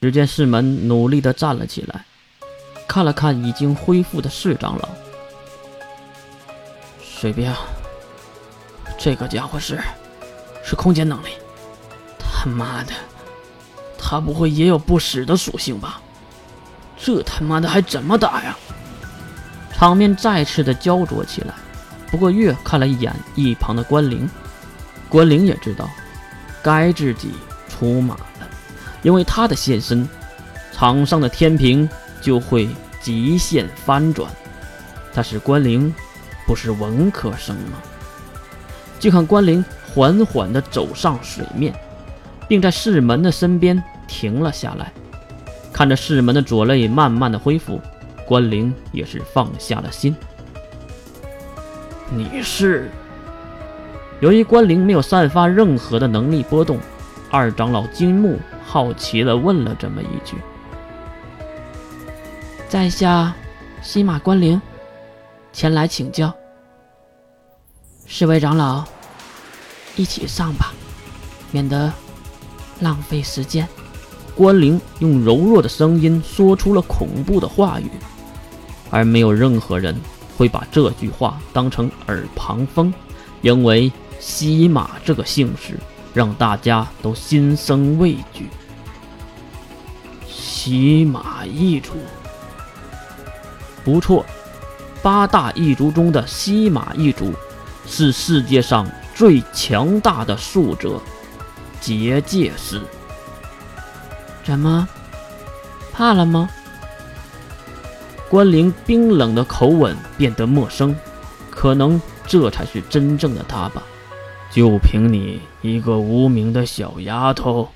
只见世门努力地站了起来，看了看已经恢复的世长老，水兵，这个家伙是是空间能力，他妈的，他不会也有不死的属性吧？这他妈的还怎么打呀？场面再次的焦灼起来。不过月看了一眼一旁的关灵，关灵也知道该自己出马，因为他的现身，场上的天平就会极限翻转。但是关灵不是文科生吗？就看关灵缓缓地走上水面，并在世门的身边停了下来。看着世门的左肋慢慢的恢复，关灵也是放下了心。你是？由于关灵没有散发任何的能力波动，二长老金木好奇的问了这么一句：“在下西马关灵，前来请教。四位长老，一起上吧，免得浪费时间。”关灵用柔弱的声音说出了恐怖的话语，而没有任何人。会把这句话当成耳旁风，因为西马这个姓氏让大家都心生畏惧。西马一族，不错，八大一族中的西马一族是世界上最强大的术者——结界师。怎么，怕了吗？关灵冰冷的口吻变得陌生，可能这才是真正的他吧。就凭你一个无名的小丫头？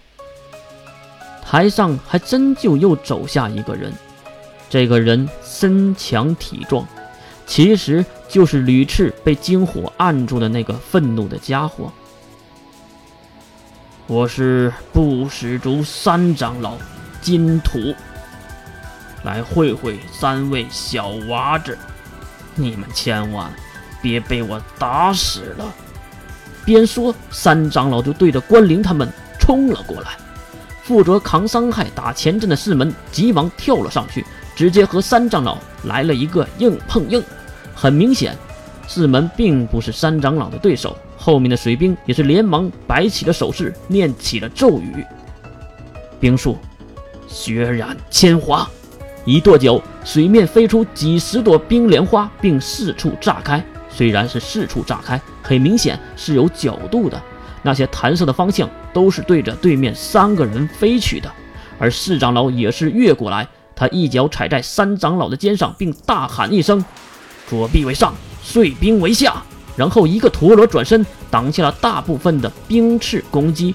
台上还真就又走下一个人，这个人身强体壮，其实就是屡次被金火按住的那个愤怒的家伙。我是不死族三长老金土。来会会三位小娃子，你们千万别被我打死了！边说，三长老就对着关灵他们冲了过来。负责扛伤害、打前阵的四门急忙跳了上去，直接和三长老来了一个硬碰硬。很明显，四门并不是三长老的对手。后面的水兵也是连忙摆起了手势，念起了咒语：“冰术，血染千华。”一跺脚，水面飞出几十朵冰莲花，并四处炸开。虽然是四处炸开，很明显是有角度的。那些弹射的方向都是对着对面三个人飞去的。而四长老也是越过来，他一脚踩在三长老的肩上，并大喊一声：“左臂为上，碎冰为下。”然后一个陀螺转身，挡下了大部分的冰翅攻击。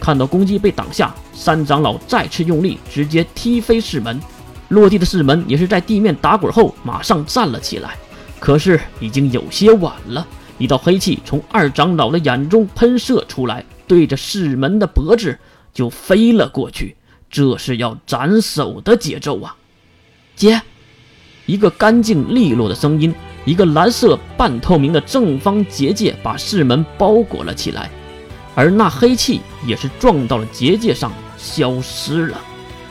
看到攻击被挡下，三长老再次用力，直接踢飞四门。落地的四门也是在地面打滚后马上站了起来，可是已经有些晚了。一道黑气从二长老的眼中喷射出来，对着四门的脖子就飞了过去。这是要斩首的节奏啊！接，一个干净利落的声音，一个蓝色半透明的正方结界把四门包裹了起来，而那黑气也是撞到了结界上，消失了。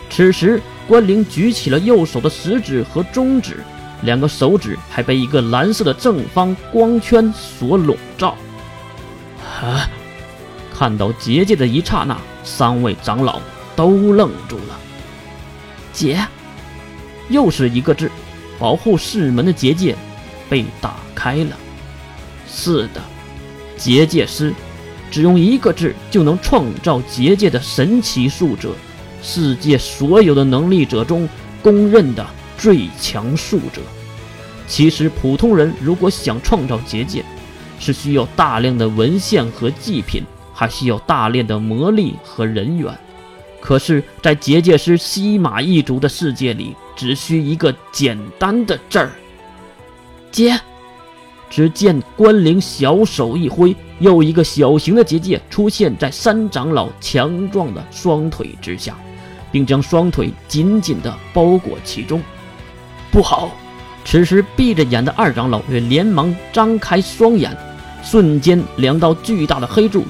此时。关灵举起了右手的食指和中指，两个手指还被一个蓝色的正方光圈所笼罩。啊！看到结界的一刹那，三位长老都愣住了。结，又是一个字，保护世门的结界被打开了。是的，结界师，只用一个字就能创造结界的神奇术者。世界所有的能力者中公认的最强术者。其实，普通人如果想创造结界，是需要大量的文献和祭品，还需要大量的魔力和人员。可是，在结界师西马一族的世界里，只需一个简单的字儿——结。只见关灵小手一挥，又一个小型的结界出现在三长老强壮的双腿之下。并将双腿紧紧地包裹其中。不好！此时闭着眼的二长老也连忙张开双眼，瞬间两道巨大的黑柱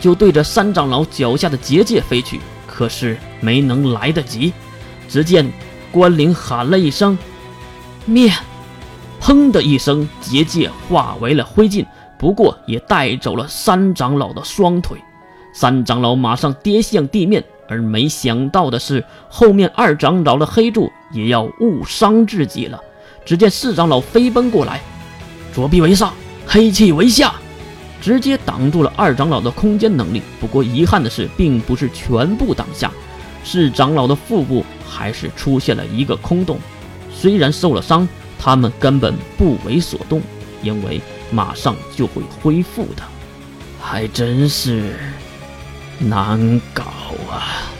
就对着三长老脚下的结界飞去。可是没能来得及。只见关灵喊了一声“灭”，砰的一声，结界化为了灰烬，不过也带走了三长老的双腿。三长老马上跌向地面，而没想到的是，后面二长老的黑柱也要误伤自己了。只见四长老飞奔过来，左臂为上，黑气为下，直接挡住了二长老的空间能力。不过遗憾的是，并不是全部挡下，四长老的腹部还是出现了一个空洞。虽然受了伤，他们根本不为所动，因为马上就会恢复的。还真是难搞啊！